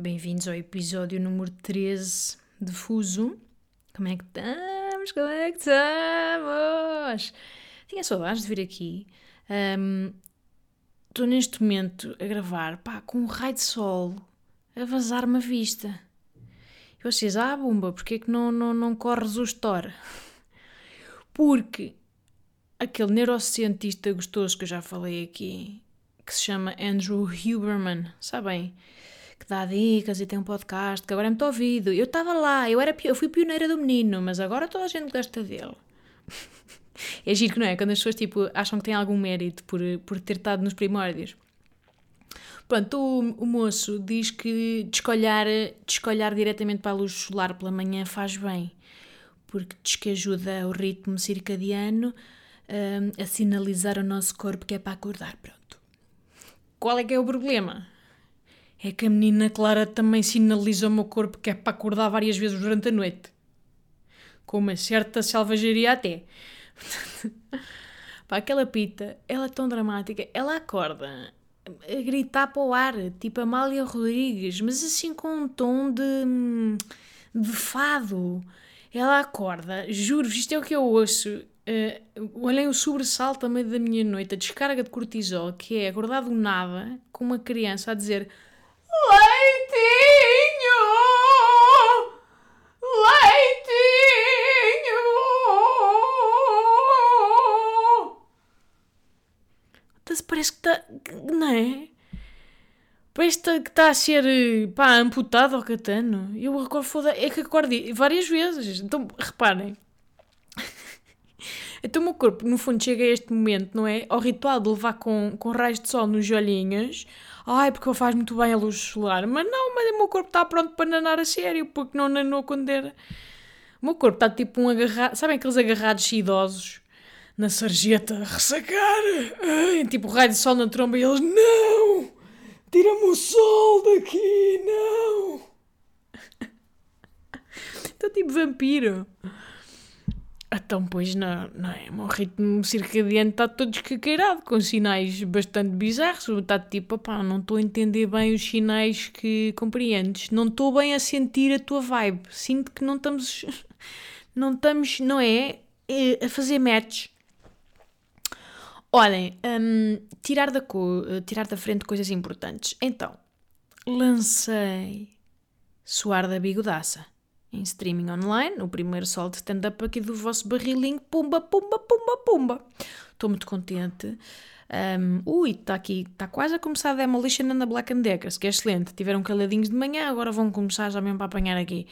Bem-vindos ao episódio número 13 de Fuso. Como é que estamos? Como é que estamos? Tinha saudades de vir aqui. Estou neste momento a gravar, pá, com um raio de sol a vazar-me a vista. E vocês, ah, bomba, porquê é que não, não, não corres o store? Porque aquele neurocientista gostoso que eu já falei aqui, que se chama Andrew Huberman, sabem? Que dá dicas e tem um podcast que agora é muito ouvido. Eu estava lá, eu, era, eu fui pioneira do menino, mas agora toda a gente gosta dele. é giro que não é? Quando as pessoas tipo, acham que têm algum mérito por, por ter estado nos primórdios. Pronto, o, o moço diz que descolhar, descolhar diretamente para a luz solar pela manhã faz bem, porque diz que ajuda o ritmo circadiano um, a sinalizar ao nosso corpo que é para acordar. Pronto. Qual é que é o problema? É que a menina Clara também sinaliza ao meu corpo que é para acordar várias vezes durante a noite. Com uma certa selvageria até. Pá, aquela pita, ela é tão dramática, ela acorda a gritar para o ar, tipo Amália Rodrigues, mas assim com um tom de, de fado. Ela acorda, juro-vos, isto é o que eu ouço. Uh, olhem o sobressalto a meio da minha noite, a descarga de cortisol, que é acordar do nada com uma criança a dizer Leitinho! Leitinho! Então, parece que está. Não é? Parece que está a ser pá, amputado ao catano. Eu agora foda é que acordo várias vezes. Então, reparem. Então o meu corpo, no fundo, chega a este momento, não é? Ao ritual de levar com, com raios de sol nos olhinhos. Ai, porque faz muito bem a luz solar. Mas não, mas o meu corpo está pronto para nanar a sério, porque não nanou quando era. O meu corpo está tipo um agarrado. Sabem aqueles agarrados idosos na sarjeta ressacar? Ai, tipo raio de sol na tromba e eles, não! Tira-me o sol daqui, não! Estou tipo vampiro. Então, pois não, não é? O meu ritmo circadiano está todo descaqueirado, com sinais bastante bizarros. Está tipo, pá, não estou a entender bem os sinais que compreendes. Não estou bem a sentir a tua vibe. Sinto que não estamos, não estamos, não é? é a fazer match. Olhem, um, tirar, da co tirar da frente coisas importantes. Então, lancei Suar da Bigodaça em streaming online, o primeiro sol de stand-up aqui do vosso barrilinho, pumba, pumba, pumba, pumba. Estou muito contente. Um, ui, está aqui, está quase a começar a Demolition and the Black and Deckers, que é excelente. Tiveram caladinhos de manhã, agora vão começar já mesmo para apanhar aqui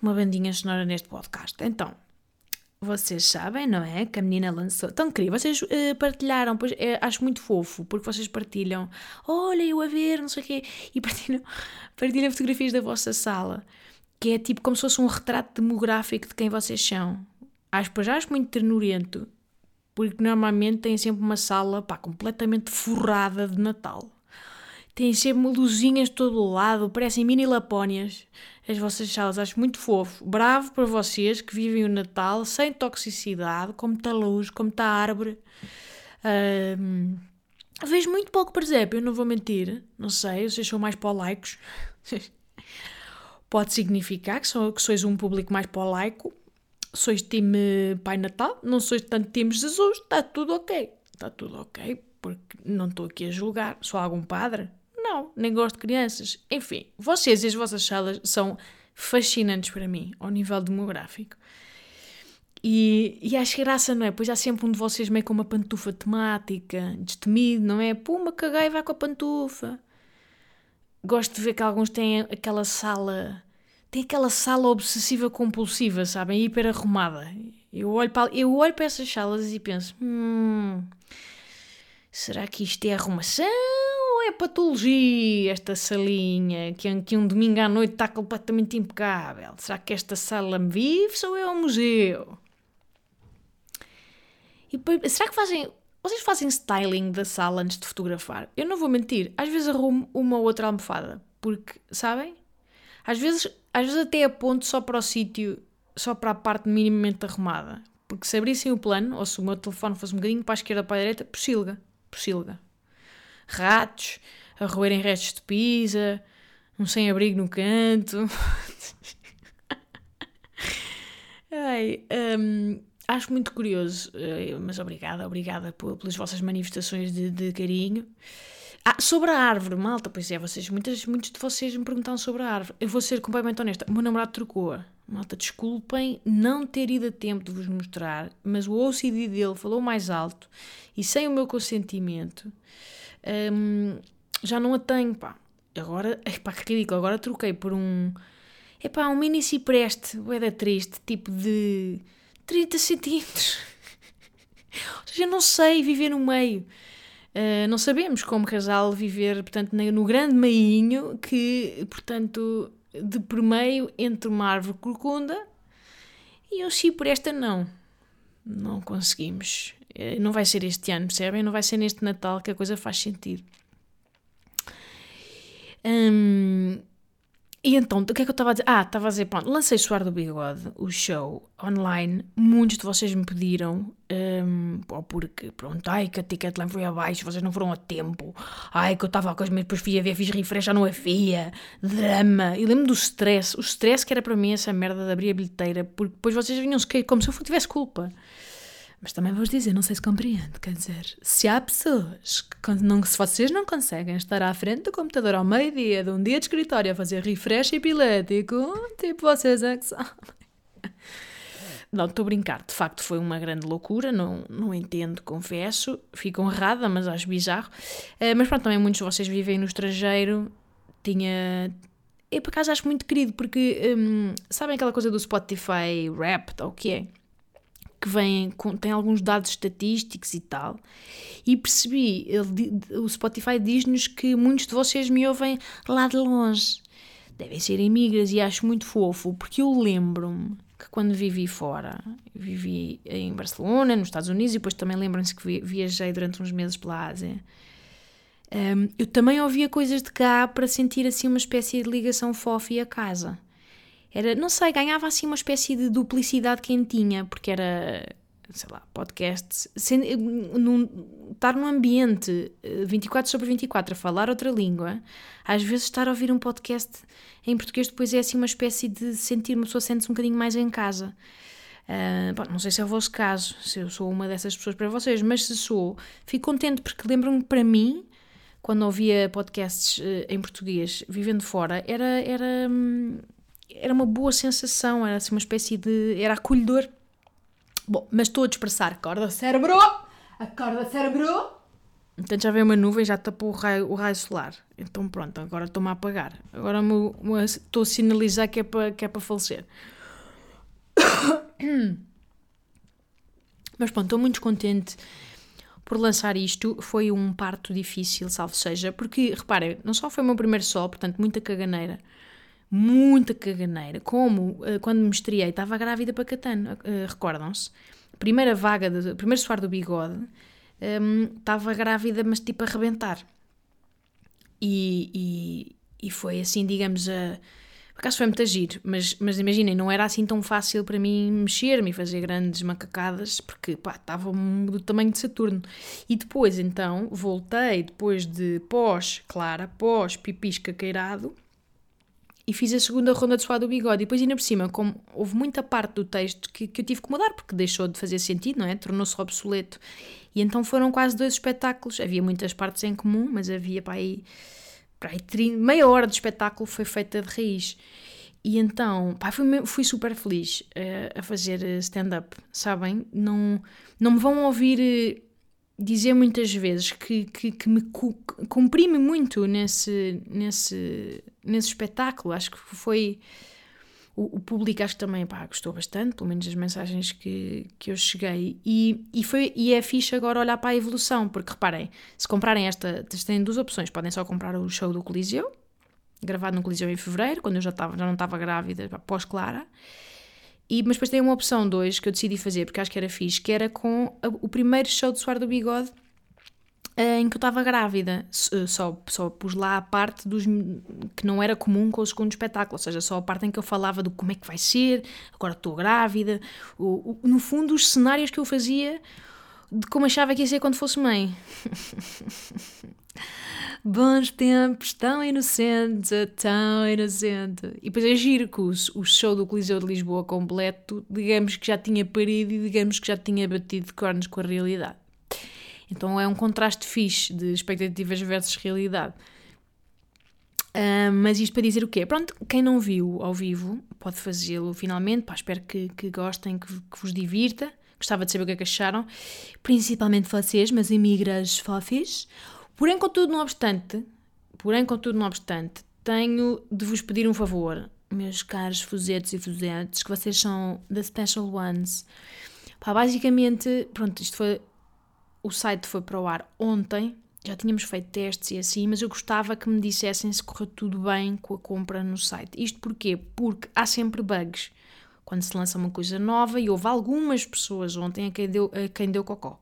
uma bandinha sonora neste podcast. Então, vocês sabem, não é? Que a menina lançou. Tão querido, vocês uh, partilharam, pois é, acho muito fofo, porque vocês partilham, olha, eu a ver, não sei o quê, e partilham, partilham fotografias da vossa sala que é tipo como se fosse um retrato demográfico de quem vocês são. Acho, pois acho muito ternurento, porque normalmente têm sempre uma sala pá, completamente forrada de Natal. Têm sempre luzinhas de todo o lado, parecem mini lapónias. As vossas salas, acho muito fofo. Bravo para vocês que vivem o Natal sem toxicidade, como está luz, como está árvore. Um, vejo muito pouco presépio, não vou mentir. Não sei, vocês são mais polaicos. Pode significar que, so, que sois um público mais polaico, sois time Pai Natal, não sois tanto time Jesus, está tudo ok. Está tudo ok, porque não estou aqui a julgar. Sou algum padre? Não, nem gosto de crianças. Enfim, vocês e as vossas salas são fascinantes para mim, ao nível demográfico. E, e acho graça, não é? Pois há sempre um de vocês meio com uma pantufa temática, destemido, não é? Puma, caguei, vai com a pantufa. Gosto de ver que alguns têm aquela sala tem aquela sala obsessiva compulsiva, sabem? Hiper arrumada. Eu olho, para, eu olho para essas salas e penso: hum, será que isto é arrumação ou é patologia esta salinha, que, que um domingo à noite está completamente impecável? Será que esta sala vive ou é um museu? E será que fazem. Vocês fazem styling da sala antes de fotografar? Eu não vou mentir, às vezes arrumo uma ou outra almofada, porque, sabem? Às vezes, às vezes até aponto só para o sítio, só para a parte minimamente arrumada. Porque se abrissem o plano, ou se o meu telefone fosse um bocadinho para a esquerda ou para a direita, porcilga, porcilga. Ratos, a roerem restos de pizza, um sem-abrigo no canto. Ai, um, acho muito curioso, eh, mas obrigada, obrigada pelas vossas manifestações de, de carinho. Ah, sobre a árvore, malta, pois é, vocês, muitas, muitos de vocês me perguntaram sobre a árvore. Eu vou ser completamente honesta, o meu namorado trocou-a. Malta, desculpem não ter ido a tempo de vos mostrar, mas o OCD dele falou mais alto e sem o meu consentimento hum, já não a tenho, pá. Agora, pá, que ridículo, agora troquei por um, é pá, um mini cipreste, da triste, tipo de 30 centímetros. Ou seja, não sei viver no meio. Uh, não sabemos como casal viver, portanto, no grande meinho que, portanto, de por meio entre uma árvore corcunda e um cipreste não. Não conseguimos. Uh, não vai ser este ano, percebem? Não vai ser neste Natal que a coisa faz sentido. Um, e então, o que é que eu estava a dizer? Ah, estava a dizer, pronto, lancei Suar do Bigode, o show online. Muitos de vocês me pediram, um, porque, pronto, ai, que a Ticketline foi abaixo, vocês não foram a tempo. Ai, que eu estava com as minhas, depois fui a ver, fiz refresh, já não havia. Drama. E lembro do stress, o stress que era para mim essa merda de abrir a bilheteira, porque depois vocês vinham-se como se eu tivesse culpa. Mas também vos dizer, não sei se compreende, quer dizer, se há pessoas que não, se vocês não conseguem estar à frente do computador ao meio-dia de um dia de escritório a fazer refresh epilético, tipo, vocês é que sabem. Não, estou a brincar, de facto foi uma grande loucura, não, não entendo, confesso, fico honrada, mas acho bizarro. Uh, mas pronto, também muitos de vocês vivem no estrangeiro, tinha... Eu por acaso acho muito querido, porque um, sabem aquela coisa do Spotify Rap, ou o que é? Que vêm com, tem alguns dados estatísticos e tal, e percebi, ele, o Spotify diz-nos que muitos de vocês me ouvem lá de longe. Devem ser imigras e acho muito fofo, porque eu lembro-me que quando vivi fora, vivi em Barcelona, nos Estados Unidos, e depois também lembram-se que viajei durante uns meses pela Ásia. Um, eu também ouvia coisas de cá para sentir assim uma espécie de ligação fofa a casa. Era, não sei, ganhava assim uma espécie de duplicidade quem tinha, porque era, sei lá, podcasts, num, estar num ambiente 24 eh, sobre 24 a falar outra língua, às vezes estar a ouvir um podcast em português depois é assim uma espécie de sentir, uma pessoa sente-se um bocadinho mais em casa. Uh, bom, não sei se é o vosso caso, se eu sou uma dessas pessoas para vocês, mas se sou, fico contente porque lembro-me para mim, quando ouvia podcasts uh, em português, vivendo fora, era, era, hum, era uma boa sensação, era assim uma espécie de. era acolhedor. Bom, mas estou a dispersar. Acorda, cérebro! Acorda, cérebro! Então já veio uma nuvem, já tapou o raio, o raio solar. Então pronto, agora estou-me a apagar. Agora estou a sinalizar que é para que é para falecer. Mas pronto, estou muito contente por lançar isto. Foi um parto difícil, salvo seja, porque reparem, não só foi o meu primeiro sol, portanto, muita caganeira muita caganeira. Como uh, quando me estreiei, estava grávida para Catano, uh, recordam-se? Primeira vaga, de, primeiro suar do bigode, ehm, estava grávida, mas tipo a arrebentar. E, e, e foi assim, digamos, a. Por acaso foi muito agir, mas, mas imaginem, não era assim tão fácil para mim mexer-me e fazer grandes macacadas, porque pá, estava do tamanho de Saturno. E depois, então, voltei, depois de pós, Clara, pós pipisca queirado, e fiz a segunda ronda de suar do bigode. E depois, ainda por cima, como houve muita parte do texto que, que eu tive que mudar, porque deixou de fazer sentido, não é? Tornou-se obsoleto. E então foram quase dois espetáculos. Havia muitas partes em comum, mas havia para aí, para aí 30, meia hora de espetáculo foi feita de raiz. E então, pá, fui, fui super feliz uh, a fazer stand-up, sabem? Não, não me vão ouvir dizer muitas vezes que, que, que me comprime muito nesse, nesse, nesse espetáculo. Acho que foi o, o, público acho que também pá, gostou bastante, pelo menos as mensagens que, que eu cheguei. E, e, foi, e é fixe agora olhar para a evolução, porque reparem, se comprarem esta, têm duas opções: podem só comprar o show do Coliseu, gravado no Coliseu em fevereiro, quando eu já, estava, já não estava grávida, pós-Clara. E, mas depois tem uma opção 2 que eu decidi fazer, porque acho que era fixe, que era com a, o primeiro show de Suar do Bigode eh, em que eu estava grávida. Eh, só, só pus lá a parte dos que não era comum com o segundo espetáculo, ou seja, só a parte em que eu falava do como é que vai ser, agora estou grávida, o, o, no fundo, os cenários que eu fazia de como achava que ia ser quando fosse mãe. Bons tempos, tão inocente, tão inocente. E depois é giro que o, o show do Coliseu de Lisboa completo, digamos que já tinha parido e digamos que já tinha batido de cornos com a realidade. Então é um contraste fixe de expectativas versus realidade. Uh, mas isto para dizer o quê? Pronto, quem não viu ao vivo pode fazê-lo finalmente. Pá, espero que, que gostem, que, que, vos divirta. Gostava de saber o que é que acharam, principalmente vocês, mas imigras fofis. Porém, contudo, não obstante, porém, contudo, não obstante, tenho de vos pedir um favor, meus caros fuzetes e fuzetes, que vocês são the special ones. Pá, basicamente, pronto, isto foi o site foi para o ar ontem, já tínhamos feito testes e assim, mas eu gostava que me dissessem se correu tudo bem com a compra no site. Isto porquê? Porque há sempre bugs quando se lança uma coisa nova e houve algumas pessoas ontem a quem deu, a quem deu cocó.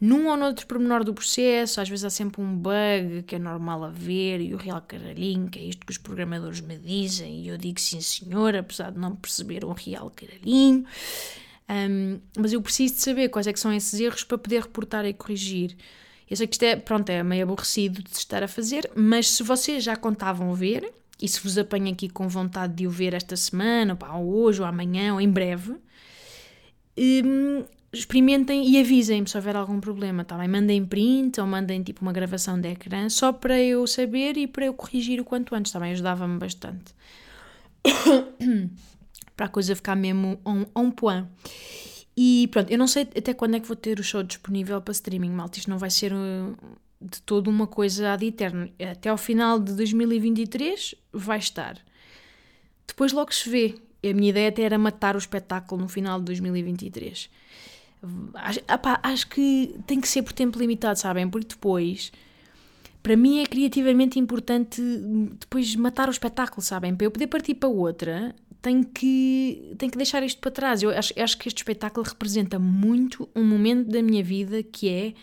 Num ou noutro pormenor do processo, às vezes há sempre um bug que é normal haver e o real caralhinho, que é isto que os programadores me dizem, e eu digo sim senhor, apesar de não perceber um real caralhinho. Um, mas eu preciso de saber quais é que são esses erros para poder reportar e corrigir. Eu sei que isto é, pronto, é meio aborrecido de estar a fazer, mas se vocês já contavam ver, e se vos apanho aqui com vontade de o ver esta semana, ou hoje, ou amanhã, ou em breve, um, experimentem e avisem-me se houver algum problema, tá bem? Mandem print ou mandem tipo uma gravação de ecrã, só para eu saber e para eu corrigir o quanto antes, tá bem? Ajudava-me bastante. para a coisa ficar mesmo on, on point. E pronto, eu não sei até quando é que vou ter o show disponível para streaming, malta. Isto não vai ser uh, de todo uma coisa ad eterno. Até ao final de 2023 vai estar. Depois logo se vê. A minha ideia até era matar o espetáculo no final de 2023. Acho, acho que tem que ser por tempo limitado, sabem? Porque depois, para mim, é criativamente importante depois matar o espetáculo, sabem? Para eu poder partir para outra, tenho que, tenho que deixar isto para trás. Eu acho, acho que este espetáculo representa muito um momento da minha vida que é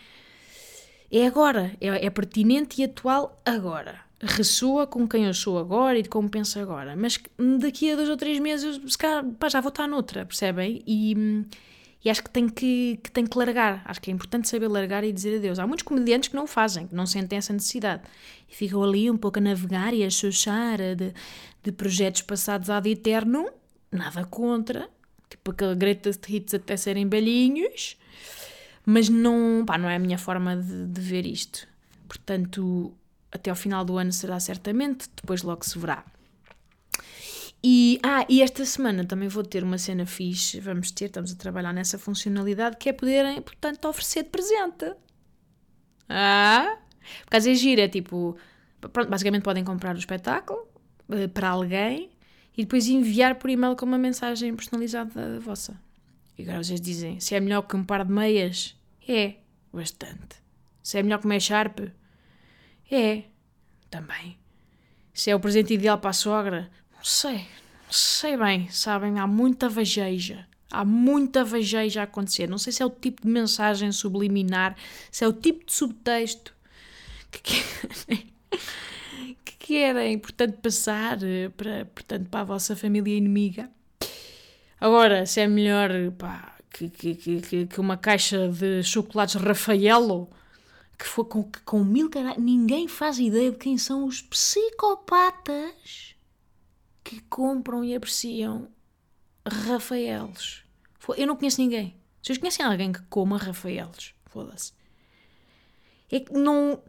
é agora, é, é, pertinente e atual agora. Ressoa com quem eu sou agora e de como penso agora. Mas daqui a dois ou três meses, se calhar, pá, já vou estar noutra, percebem? E, e acho que tem que, que tem que largar. Acho que é importante saber largar e dizer adeus. Há muitos comediantes que não o fazem, que não sentem essa necessidade. E ficam ali um pouco a navegar e a chuchar de, de projetos passados ad eterno. Nada contra. Tipo aquele greatest hits até serem belinhos mas não, pá, não é a minha forma de, de ver isto. Portanto, até ao final do ano será certamente, depois logo se verá. E, ah, e esta semana também vou ter uma cena fixe, vamos ter, estamos a trabalhar nessa funcionalidade, que é poderem, portanto, oferecer de presente. Ah? Por causa é gira, tipo, pronto, basicamente podem comprar o espetáculo uh, para alguém e depois enviar por e-mail com uma mensagem personalizada vossa. E agora vocês dizem, se é melhor que um par de meias, é, bastante. Se é melhor comer Sharp? É, também. Se é o presente ideal para a sogra? Não sei, não sei bem, sabem? Há muita vageja. Há muita vageja a acontecer. Não sei se é o tipo de mensagem subliminar, se é o tipo de subtexto que querem, que querem portanto, passar eh, para, portanto, para a vossa família inimiga. Agora, se é melhor, pá, que, que, que, uma caixa de chocolates Rafaelo que foi com, com mil caras. Ninguém faz ideia de quem são os psicopatas que compram e apreciam Rafaelos. Eu não conheço ninguém. Vocês conhecem alguém que coma Rafaelos? Foda-se. É que não.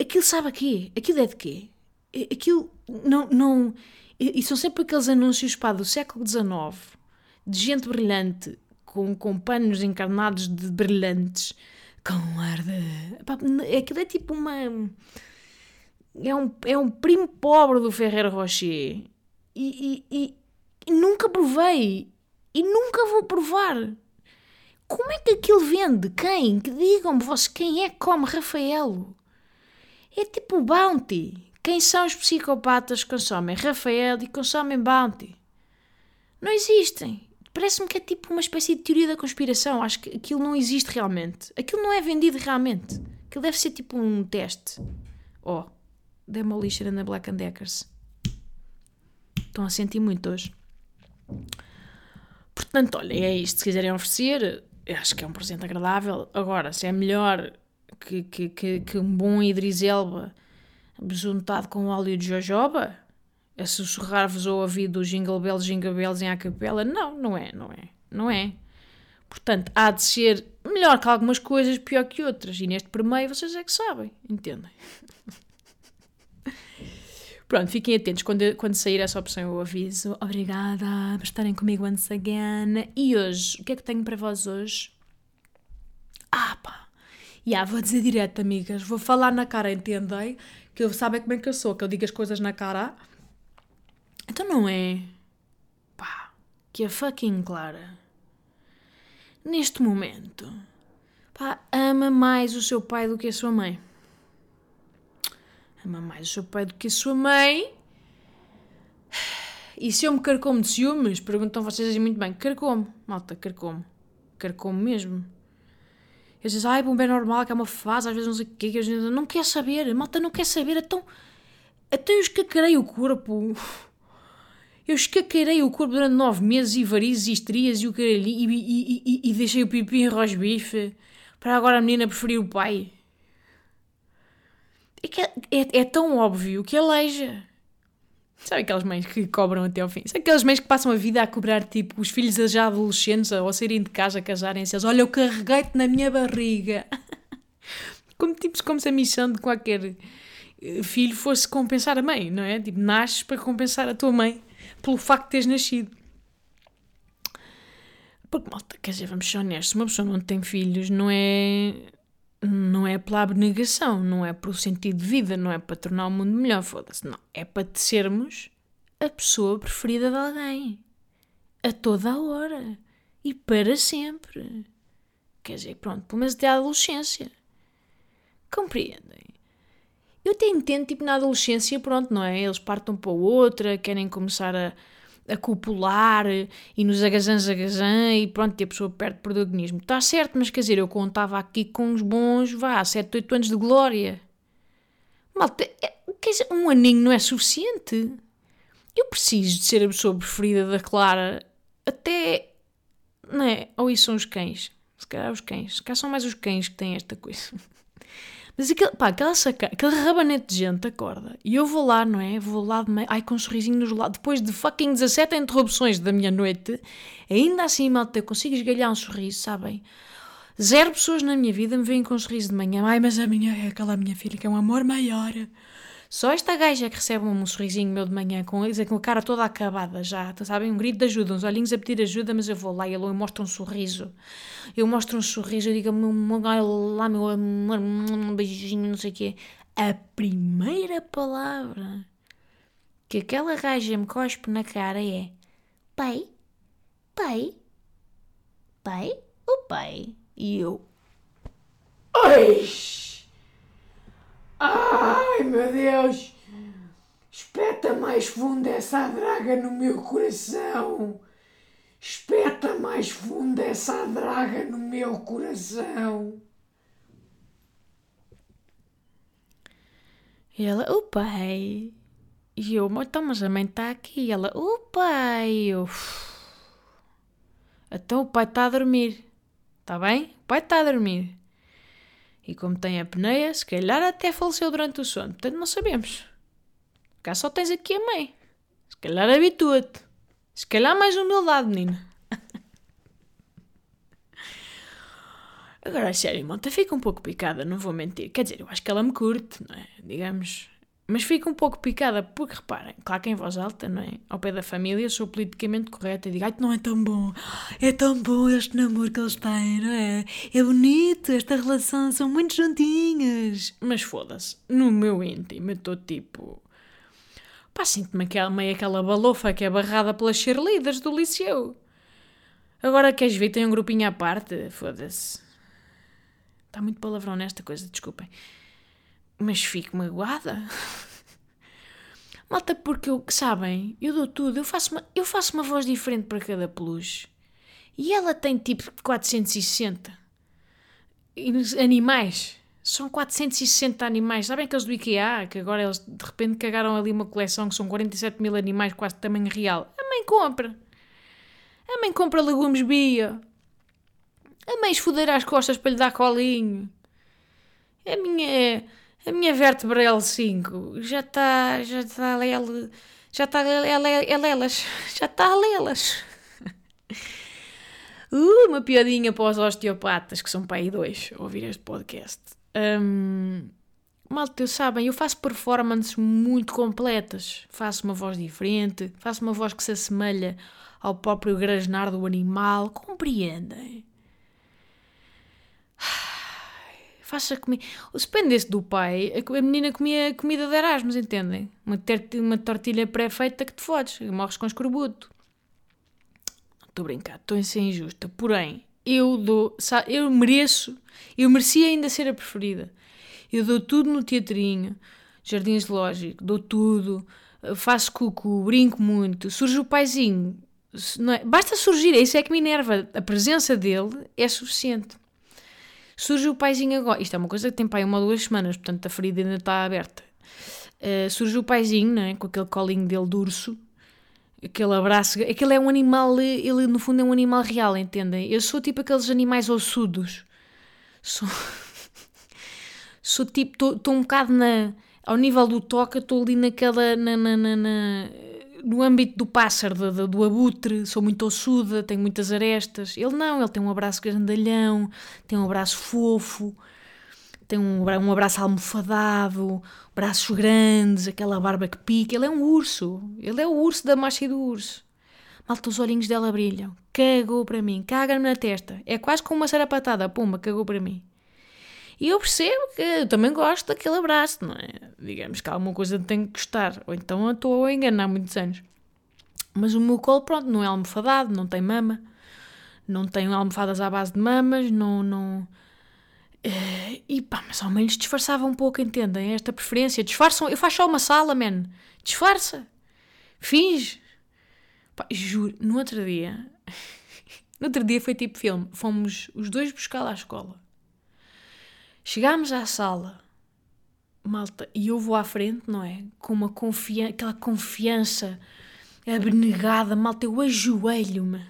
Aquilo sabe a quê? Aquilo é de quê? Aquilo não. não e são sempre aqueles anúncios pá, do século XIX de gente brilhante com, com panos encarnados de brilhantes, com ar de. Pá, aquilo é tipo uma. É um, é um primo pobre do Ferreiro Rocher. E, e, e, E nunca provei. E nunca vou provar. Como é que aquilo vende? Quem? Que digam-me vocês quem é que come Rafaelo? É tipo Bounty. Quem são os psicopatas que consomem Rafael e consomem Bounty? Não existem. Parece-me que é tipo uma espécie de teoria da conspiração. Acho que aquilo não existe realmente. Aquilo não é vendido realmente. Aquilo deve ser tipo um teste. Oh, Demolition and the Black and Deckers. Estão a sentir muito hoje. Portanto, olha, é isto. Se quiserem oferecer, acho que é um presente agradável. Agora, se é melhor que, que, que, que um bom Idris Elba besuntado com óleo de jojoba, a sussurrar-vos ao ouvido o Jingle Bells, Jingle Bells em acapela, não, não é, não é, não é. Portanto, há de ser melhor que algumas coisas, pior que outras. E neste primeiro vocês é que sabem, entendem? Pronto, fiquem atentos. Quando, quando sair essa opção, eu aviso. Obrigada por estarem comigo once again. E hoje, o que é que tenho para vós hoje? Ah, pá! Yeah, vou dizer direto, amigas. Vou falar na cara, entendem? Que eu sabem como é que eu sou, que eu digo as coisas na cara. Então não é. Pá, que a fucking Clara, neste momento, pá, ama mais o seu pai do que a sua mãe ama mais o seu pai do que a sua mãe. E se eu me carcomo de ciúmes? Perguntam vocês assim muito bem. Carcomo, malta, carcomo. Carcomo mesmo. Eles dizem, ai, bom, é normal, que é uma fase, às vezes não sei o quê. Que gente, não quer saber, malta não quer saber. Então, até eu escacarei o corpo. Eu escacarei o corpo durante nove meses e varizes e estrias e o caralho. E, e, e, e, deixei o pipi em rosbife. Para agora a menina preferir o pai. É, que é, é, é tão óbvio que aleija. Sabe aquelas mães que cobram até ao fim? Sabe aquelas mães que passam a vida a cobrar, tipo, os filhos já adolescentes ou saírem de casa a casarem-se? Olha, eu carreguei-te na minha barriga. Como, tipo, como se a missão de qualquer eh, filho fosse compensar a mãe, não é? Tipo, nasces para compensar a tua mãe pelo facto de teres nascido. Porque, malta, quer dizer, vamos ser honestos, uma pessoa não tem filhos não é não é pela abnegação, não é pelo sentido de vida, não é para tornar o mundo melhor, foda-se, não. É para sermos a pessoa preferida de alguém. A toda a hora. E para sempre. Quer dizer, pronto, pelo menos até a adolescência. Compreendem? Eu até entendo, tipo, na adolescência, pronto, não é? Eles partam para outra, querem começar a a copular e nos agazãs agazã e pronto, e a pessoa perde protagonismo. Está certo, mas quer dizer, eu contava aqui com uns bons, vá, 7, 8 anos de glória. Malta, é, quer dizer, um aninho não é suficiente. Eu preciso de ser a pessoa preferida da Clara até. Não é? Ou isso são os cães? Se calhar os cães. Se calhar são mais os cães que têm esta coisa. Mas aquele, pá, aquela saca, aquele rabanete de gente acorda. E eu vou lá, não é? Vou lá de meio, ai, com um sorrisinho nos lados. Depois de fucking 17 interrupções da minha noite, ainda assim, malta, eu consigo esgalhar um sorriso, sabem? Zero pessoas na minha vida me veem com um sorriso de manhã. Ai, mas a minha aquela minha filha que é um amor maior. Só esta gaja que recebe um sorrisinho meu de manhã, com, com a cara toda acabada já, sabem? Um grito de ajuda, uns olhinhos a pedir ajuda, mas eu vou lá e ele mostra um sorriso. Eu mostro um sorriso, eu digo, lá, meu amor, um beijinho, não sei o quê. A primeira palavra que aquela gaja me cospe na cara é pai, pai, pai, o pai. E eu. Ai! Ai, meu Deus! Espeta mais fundo essa draga no meu coração! Espeta mais fundo essa draga no meu coração! E ela, o pai. E eu, então, mas a mãe está aqui. E ela, o pai. Então o pai está a dormir. Está bem? O pai está a dormir. E como tem a apneia, se calhar até faleceu durante o sono. Portanto, não sabemos. Cá só tens aqui a mãe. Se calhar habitua-te. Se calhar mais humildade, menina. Agora, a sério, monta fica um pouco picada, não vou mentir. Quer dizer, eu acho que ela me curte, não é? Digamos, mas fico um pouco picada, porque reparem, claro que em voz alta, não é? Ao pé da família sou politicamente correta e digo, ai, não é tão bom, é tão bom este namoro que eles têm, não é? É bonito, esta relação, são muito juntinhas. Mas foda-se, no meu íntimo eu estou tipo, Pá, sinto-me aquela, meio aquela balofa que é barrada pelas cheerleaders do liceu. Agora queres ver, tem um grupinho à parte? Foda-se. Está muito palavrão nesta coisa, desculpem. Mas fico magoada. Malta, porque eu, sabem, eu dou tudo, eu faço, uma, eu faço uma voz diferente para cada peluche. E ela tem tipo 460 animais. São 460 animais. Sabem aqueles do IKEA, que agora eles de repente cagaram ali uma coleção que são 47 mil animais, quase de tamanho real. A mãe compra. A mãe compra legumes bio. A mãe esfodeira as costas para lhe dar colinho. A minha, a minha vértebra L5 já está, já está L, já está a lelas, já está a lelas. Uh, uma piadinha para os osteopatas, que são para aí dois, ouvir este podcast. Um, malta, sabem, eu faço performances muito completas. Faço uma voz diferente, faço uma voz que se assemelha ao próprio grasnar do animal. Compreendem? Faça comida. Se dependesse do pai, a menina comia comida de Erasmus, entendem? Uma, uma tortilha pré-feita que te fodes, morres com escorbuto. Estou a brincar, estou a ser injusta. Porém, eu dou. Eu mereço. Eu merecia ainda ser a preferida. Eu dou tudo no teatrinho, jardins lógico, dou tudo, faço cuco, brinco muito. Surge o paizinho. É? Basta surgir, isso é que me enerva. A presença dele é suficiente. Surge o paizinho agora. Isto é uma coisa que tem pai uma ou duas semanas, portanto a ferida ainda está aberta. Uh, surge o paizinho, não é? com aquele colinho dele de urso, aquele abraço. Aquele é um animal, ele no fundo é um animal real, entendem? Eu sou tipo aqueles animais ossudos. Sou, sou tipo, estou um bocado na, ao nível do toca, estou ali naquela, na, na, na, na, no âmbito do pássaro, do, do, abutre, sou muito ossuda, tenho muitas arestas. Ele não, ele tem um abraço grandalhão, tem um abraço fofo, tem um, um abraço almofadado, braços grandes, aquela barba que pica. Ele é um urso. Ele é o urso da marcha e do urso. Malta, os olhinhos dela brilham. Cagou para mim. Caga-me na testa. É quase como uma sarapatada. Pumba, cagou para mim. E eu percebo que eu também gosto daquele abraço, não é? Digamos que alguma coisa tem que gostar. Ou então eu estou a enganar há muitos anos. Mas o meu colo, pronto, não é almofadado, não tem mama. Não tem almofadas à base de mamas, não... não Uh, e pá, mas ao menos disfarçava um pouco, entendem? Esta preferência. Disfarçam. Eu faço só uma sala, man. Disfarça. Finge. Pá, juro, no outro dia. no outro dia foi tipo filme. Fomos os dois buscar lá à escola. Chegámos à sala. Malta, e eu vou à frente, não é? Com uma confiança, aquela confiança abnegada, malta, eu ajoelho-me.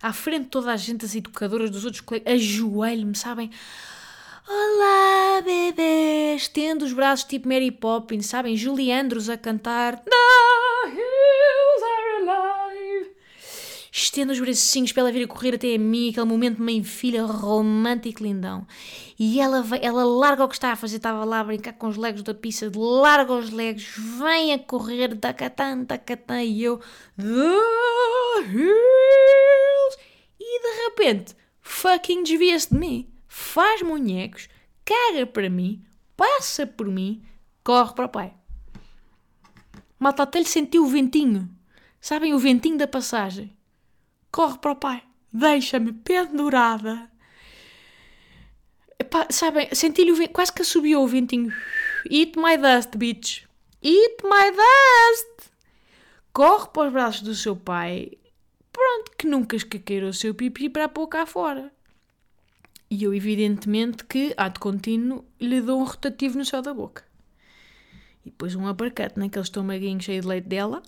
À frente de toda a gente, as educadoras dos outros colegas, ajoelho-me, sabem? Olá, bebê! Estendo os braços tipo Mary Poppins, sabem? Julie Andrews a cantar The Estendo os bracinhos para ela vir a correr até a mim, aquele momento mãe-filha romântico lindão. E ela, vai, ela larga o que está a fazer, estava lá a brincar com os legos da pizza, larga os legos, vem a correr, tacatã, tacatã, e eu The hills. E de repente, fucking desvia-se de mim faz munhecos, caga para mim, passa por mim, corre para o pai. Malta até lhe sentiu o ventinho. Sabem o ventinho da passagem? Corre para o pai. Deixa-me pendurada. Epá, sabem, senti-lhe quase que subiu o ventinho. Eat my dust, bitch. Eat my dust. Corre para os braços do seu pai. Pronto, que nunca escaqueirou o seu pipi para pôr cá fora. E eu, evidentemente, que, ato contínuo, lhe dou um rotativo no céu da boca. E depois um uppercut naquele estomaguinho cheio de leite dela.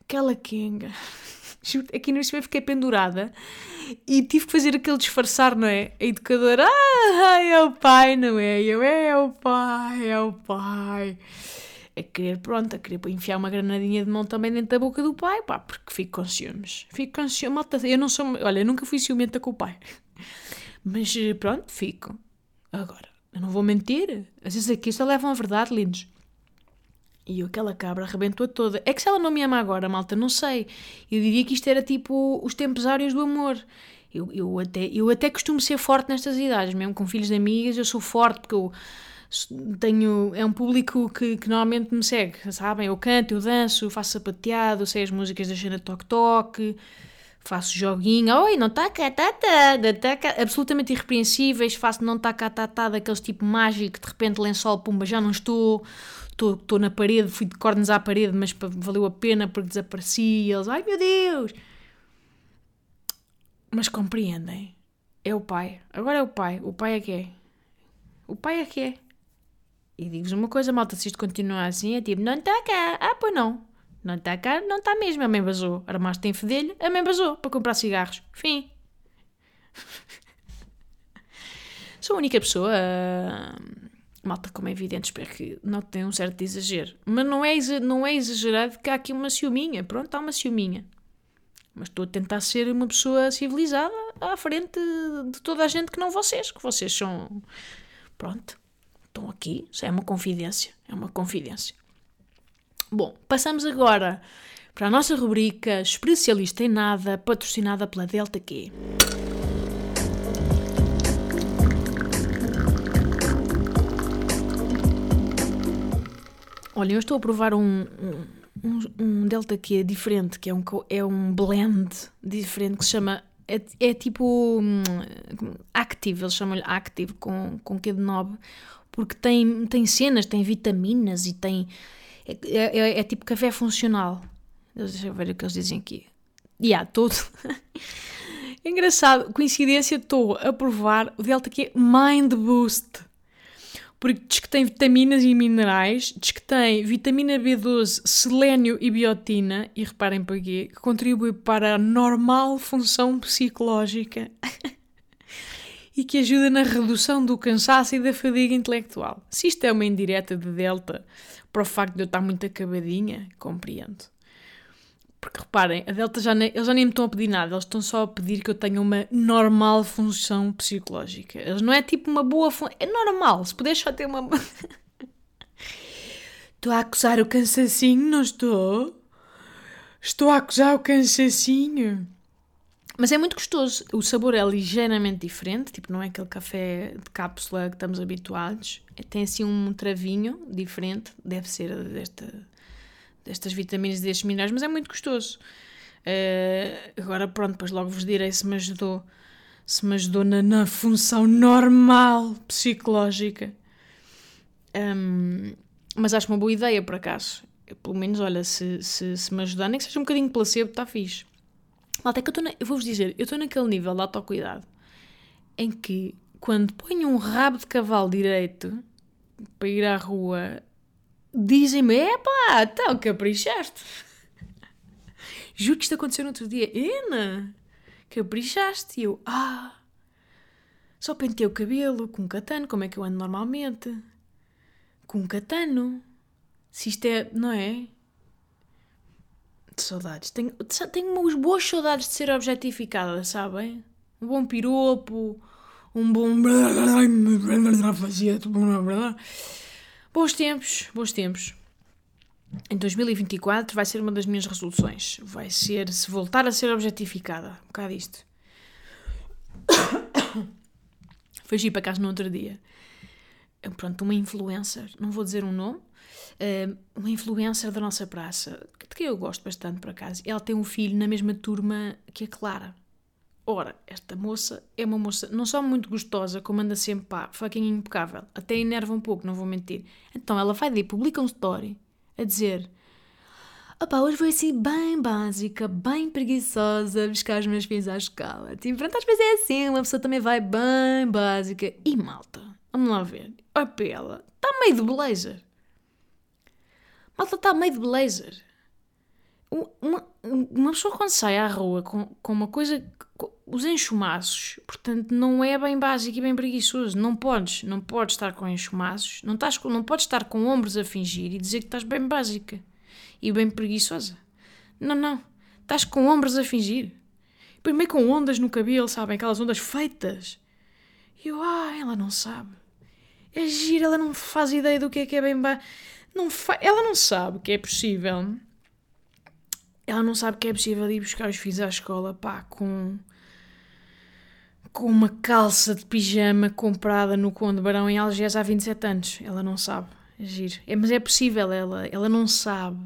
Aquela quenga. Aqui no cima fiquei pendurada e tive que fazer aquele disfarçar, não é? A educadora, ah, é o pai, não é? Eu, é o pai, é o pai. A querer, pronto, a querer enfiar uma granadinha de mão também dentro da boca do pai, pá, porque fico com ciúmes. Fico com ciúmes. Eu não sou, olha, eu nunca fui ciumenta com o pai. Mas eh, pronto, fico. Agora, eu não vou mentir. Às vezes aqui só levam a verdade, lindos. E eu, aquela cabra arrebentou toda. É que se ela não me ama agora, malta, não sei. Eu diria que isto era tipo os tempos áureos do amor. Eu, eu, até, eu até costumo ser forte nestas idades, mesmo com filhos de amigas, eu sou forte porque eu tenho, é um público que, que normalmente me segue, sabem? Eu canto, eu danço, faço sapateado, sei as músicas da Xena Toque Toque, faço joguinho, oi, não tá cá, tá, tá, tá, cá, absolutamente irrepreensíveis, faço não tá cá, tá, tá, daqueles tipo mágico, de repente lençol, pumba, já não estou, estou na parede, fui de cornos à parede, mas valeu a pena porque desapareci, e eles, ai meu Deus! Mas compreendem, é o pai, agora é o pai, o pai é que é, o pai é que é. E digo-vos uma coisa, malta, se isto continuar assim, é tipo, não está cá. Ah, pois não. Não está cá, não está mesmo. A mãe basou. Armaste em fedelho, a mãe basou para comprar cigarros. Fim. Sou a única pessoa. Malta, como é evidente, espero que não tenha um certo exagero. Mas não é, não é exagerado que há aqui uma ciúminha. Pronto, há uma ciúminha. Mas estou a tentar ser uma pessoa civilizada à frente de toda a gente que não vocês. Que vocês são. Pronto estão aqui, isso é uma confidência, é uma confidência. Bom, passamos agora para a nossa rubrica Especialista em Nada, patrocinada pela Delta Q. Olha, eu estou a provar um, um, um Delta Q diferente, que é um, é um blend diferente que se chama. É, é tipo um, Active, eles chamam-lhe Active com, com Q de 9 porque tem, tem cenas, tem vitaminas e tem. É, é, é, é tipo café funcional. Deixa eu ver o que eles dizem aqui. E yeah, todo. Engraçado, coincidência, estou a provar o Delta Q Mind Boost. Porque diz que tem vitaminas e minerais, diz que tem vitamina B12, selênio e biotina, e reparem para quê, que contribui para a normal função psicológica. e que ajuda na redução do cansaço e da fadiga intelectual. Se isto é uma indireta de Delta para o facto de eu estar muito acabadinha, compreendo. Porque reparem, a Delta já nem, eles já nem me estão a pedir nada, eles estão só a pedir que eu tenha uma normal função psicológica. Eles não é tipo uma boa função, é normal, se puder só ter uma. estou a acusar o cansacinho, não estou? Estou a acusar o cansacinho. Mas é muito gostoso. O sabor é ligeiramente diferente, tipo, não é aquele café de cápsula que estamos habituados. Tem assim um travinho diferente, deve ser desta, destas vitaminas e destes minerais, mas é muito gostoso. Uh, agora, pronto, depois logo vos direi se me ajudou, se me ajudou na, na função normal psicológica. Um, mas acho uma boa ideia, por acaso. Eu, pelo menos, olha, se, se, se me ajudar, nem que seja um bocadinho placebo, está fixe. Malta, é que eu. Eu vou-vos dizer, eu estou naquele nível de autocuidado em que quando ponho um rabo de cavalo direito para ir à rua, dizem-me: epá, então caprichaste. Juro que isto aconteceu no outro dia. Ena, caprichaste. E eu, ah, só pentei o cabelo com um catano, como é que eu ando normalmente? Com um catano. Se isto é, não é? De saudades. Tenho, tenho umas boas saudades de ser objetificada, sabem? Um bom piropo, um bom. Bons tempos, bons tempos. Em 2024 vai ser uma das minhas resoluções. Vai ser se voltar a ser objetificada. Um bocado isto. Foi para casa no outro dia. Pronto, uma influencer, não vou dizer um nome, uh, uma influencer da nossa praça, de quem eu gosto bastante por acaso, ela tem um filho na mesma turma que a Clara. Ora, esta moça é uma moça não só muito gostosa, como anda sempre pá, fucking impecável. Até enerva um pouco, não vou mentir. Então ela vai daí, publica um story a dizer: Opá, hoje vou assim bem básica, bem preguiçosa, buscar os meus filhos à escola. Tipo, pronto, às vezes é assim, uma pessoa também vai bem básica. E malta, vamos lá ver. Olha para ela, está meio de blazer. Malta está meio de blazer. Uma, uma pessoa quando sai à rua com, com uma coisa. Os enxumaços, portanto, não é bem básico e bem preguiçoso. Não podes, não podes estar com enxumaços, não, estás, não podes estar com ombros a fingir e dizer que estás bem básica e bem preguiçosa. Não, não. Estás com ombros a fingir. Primeiro com ondas no cabelo, sabem? Aquelas ondas feitas. E eu, ah, ela não sabe. É gira, ela não faz ideia do que é que é bem básico. Não fa... Ela não sabe que é possível. Ela não sabe que é possível ir buscar os filhos à escola, pá, com. com uma calça de pijama comprada no Conde Barão em Algés há 27 anos. Ela não sabe. É giro. É, mas é possível, ela, ela não sabe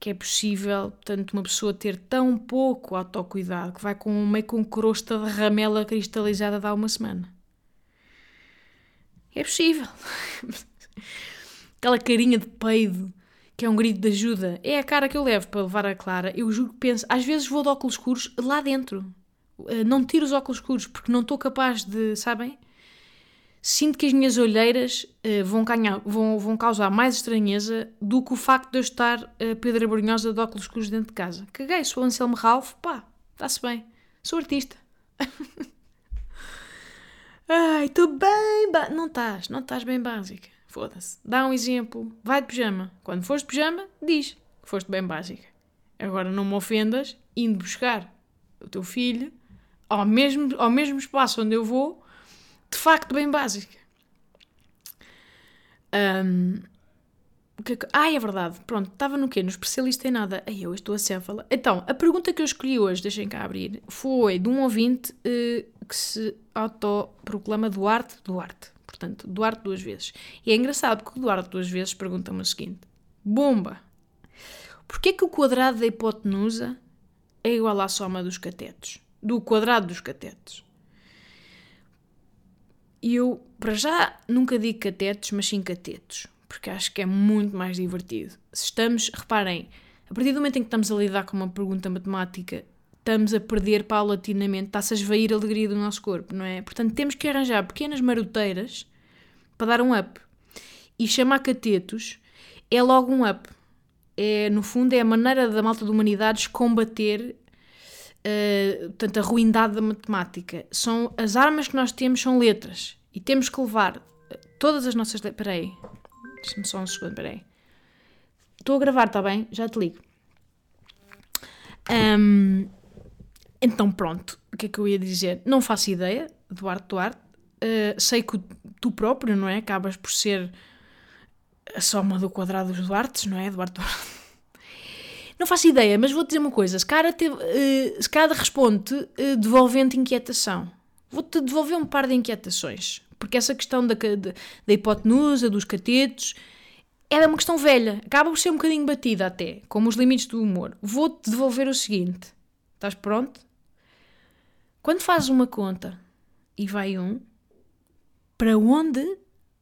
que é possível, portanto, uma pessoa ter tão pouco autocuidado que vai com meio com crosta de ramela cristalizada de há uma semana. É possível. Aquela carinha de peido que é um grito de ajuda. É a cara que eu levo para levar a Clara. Eu juro que penso, às vezes vou de óculos escuros lá dentro. Eh, não tiro os óculos escuros porque não estou capaz de, sabem? Sinto que as minhas olheiras uh, vão, ganhar, vão, vão causar mais estranheza do que o facto de eu estar uh, Pedra Brunhosa de óculos escuros dentro de casa. Caguei, sou Anselmo Ralph, pá, está-se bem. Sou artista. Ai, estou bem. Não estás, não estás bem básica. Foda-se. Dá um exemplo. Vai de pijama. Quando fores de pijama, diz que foste bem básica. Agora não me ofendas indo buscar o teu filho ao mesmo, ao mesmo espaço onde eu vou, de facto bem básica. Um, que, ah, é verdade. Pronto, estava no quê? No especialista em nada. Aí eu estou acéfala. Então, a pergunta que eu escolhi hoje, deixem cá abrir, foi de um ouvinte uh, que se autoproclama Duarte Duarte. Portanto, Duarte duas vezes. E é engraçado porque o Duarte duas vezes pergunta-me o seguinte: Bomba! Porquê que o quadrado da hipotenusa é igual à soma dos catetos? Do quadrado dos catetos. E eu, para já, nunca digo catetos, mas sim catetos. Porque acho que é muito mais divertido. Se estamos, reparem, a partir do momento em que estamos a lidar com uma pergunta matemática, estamos a perder paulatinamente, está-se a esvair a alegria do nosso corpo, não é? Portanto, temos que arranjar pequenas maroteiras para dar um up. E chamar catetos é logo um up. É, no fundo, é a maneira da malta de humanidades combater uh, a ruindade da matemática. São, as armas que nós temos são letras. E temos que levar todas as nossas letras. Espera aí. Deixa-me só um segundo, espera aí. Estou a gravar, está bem? Já te ligo. Um, então, pronto, o que é que eu ia dizer? Não faço ideia, Duarte Duarte. Uh, sei que tu próprio, não é? Acabas por ser a soma do quadrado dos Duartes, não é? Duarte Duarte. Não faço ideia, mas vou-te dizer uma coisa. Se cada, uh, cada responde uh, devolvendo inquietação, vou-te devolver um par de inquietações. Porque essa questão da, da, da hipotenusa, dos catetos, é uma questão velha. Acaba por ser um bocadinho batida até, como os limites do humor. Vou-te devolver o seguinte. Estás pronto? Quando fazes uma conta e vai um, para onde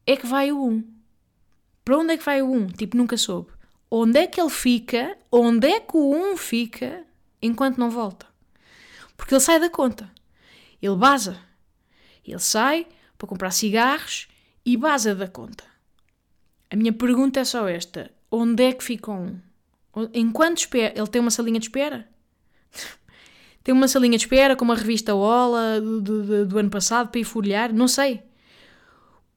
é que vai o um? Para onde é que vai o um? Tipo, nunca soube. Onde é que ele fica? Onde é que o um fica enquanto não volta? Porque ele sai da conta. Ele baza. Ele sai para comprar cigarros e baza da conta. A minha pergunta é só esta: onde é que fica um? Enquanto espera, ele tem uma salinha de espera? Tem uma salinha de espera com uma revista Ola do, do, do ano passado para ir folhear? Não sei.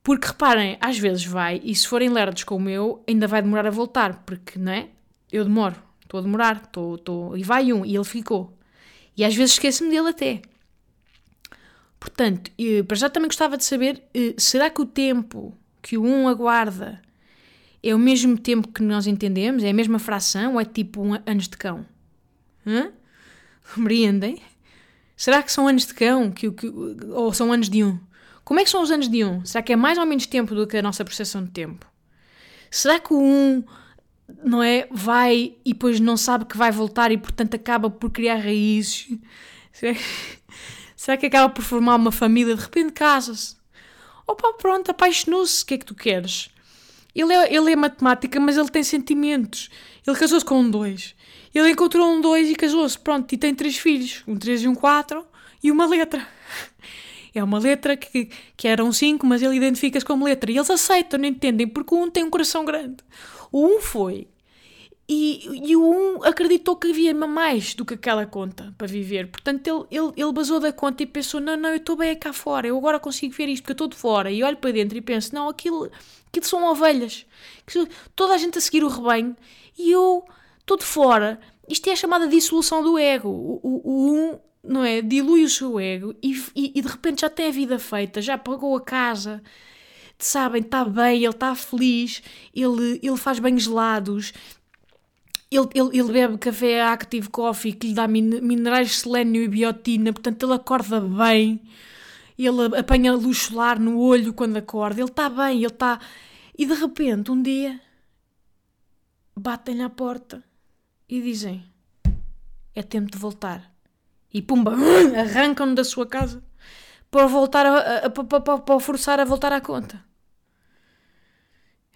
Porque reparem, às vezes vai, e se forem lerdos como eu, ainda vai demorar a voltar, porque, não é? Eu demoro, estou a demorar, estou, estou, e vai um, e ele ficou. E às vezes esqueço-me dele até. Portanto, para já também gostava de saber, será que o tempo que o um aguarda é o mesmo tempo que nós entendemos? É a mesma fração ou é tipo um anos de cão? Hã? Compreendem? Será que são anos de cão que, que, ou são anos de um? Como é que são os anos de um? Será que é mais ou menos tempo do que a nossa percepção de tempo? Será que o um, não é, vai e depois não sabe que vai voltar e portanto acaba por criar raízes? Será que, será que acaba por formar uma família? De repente casa-se. Opa, pronto, apaixonou-se. O que é que tu queres? Ele é, ele é matemática, mas ele tem sentimentos. Ele casou-se com dois. Ele encontrou um dois e casou-se, pronto, e tem três filhos, um três e um quatro, e uma letra. É uma letra que, que era um cinco, mas ele identifica-se como letra. E eles aceitam, não entendem, porque o um tem um coração grande. O um foi. E, e o um acreditou que havia mais do que aquela conta para viver. Portanto, ele, ele, ele basou da conta e pensou: não, não, eu estou bem cá fora, eu agora consigo ver isto, porque eu estou de fora. E olho para dentro e penso: não, aquilo, aquilo são ovelhas. Toda a gente a seguir o rebanho e eu estou de fora. Isto é a chamada dissolução do ego. O, o, o um, não é? Dilui o seu ego e, e, e, de repente já tem a vida feita, já pagou a casa, sabem, está bem, ele está feliz, ele, ele faz banhos gelados, ele, ele, ele bebe café Active Coffee que lhe dá min, minerais de selênio e biotina, portanto ele acorda bem. ele apanha luz solar no olho quando acorda, ele está bem, ele está. E de repente, um dia, batem-lhe à porta e dizem: É tempo de voltar. E pumba, arrancam-no da sua casa para voltar a, a, para, para, forçar a voltar à conta.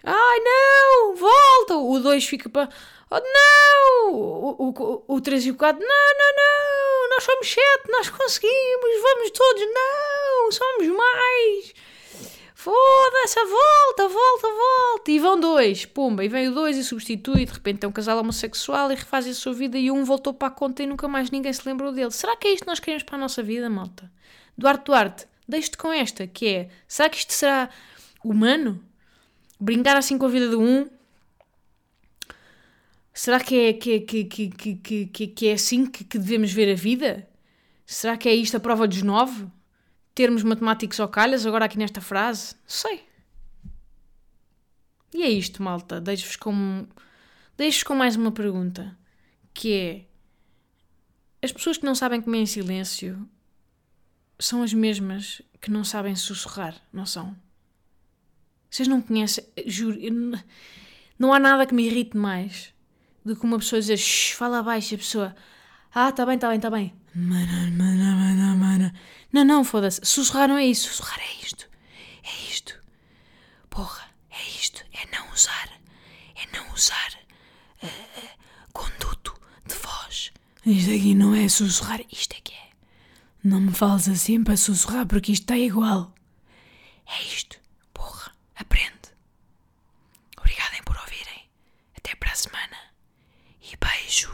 Ai não, volta! O 2 fica para. Oh não! O 3 e o 4, não, não, não! Nós somos 7, nós conseguimos, vamos todos, não! Somos mais! Foda-se, volta, volta, volta! E vão dois, pumba, e vem o dois e substitui, de repente é um casal homossexual e refaz a sua vida e um voltou para a conta e nunca mais ninguém se lembrou dele. Será que é isto que nós queremos para a nossa vida, malta? Duarte Duarte, deixe-te com esta, que é, será que isto será humano? brincar assim com a vida de um. Será que é, que, é, que, que, que, que, que é assim que, que devemos ver a vida? Será que é isto a prova dos nove? Termos matemáticos ou calhas agora aqui nesta frase? Sei. E é isto, malta. Deixo-vos com, deixo com mais uma pergunta. Que é... As pessoas que não sabem comer em silêncio são as mesmas que não sabem sussurrar, não são? Vocês não conhecem, juro, não há nada que me irrite mais do que uma pessoa dizer fala baixo e a pessoa ah, tá bem, tá bem, tá bem. Mana, mana, mana, mana. Não, não, foda-se. Sussurrar não é isso. Sussurrar é isto. É isto. Porra, é isto. É não usar. É não usar uh, uh, conduto de voz. Isto aqui não é sussurrar. Isto é que é. Não me fales assim para sussurrar porque isto está igual. É isto. Aprende. Obrigada por ouvirem. Até para a semana. E beijo.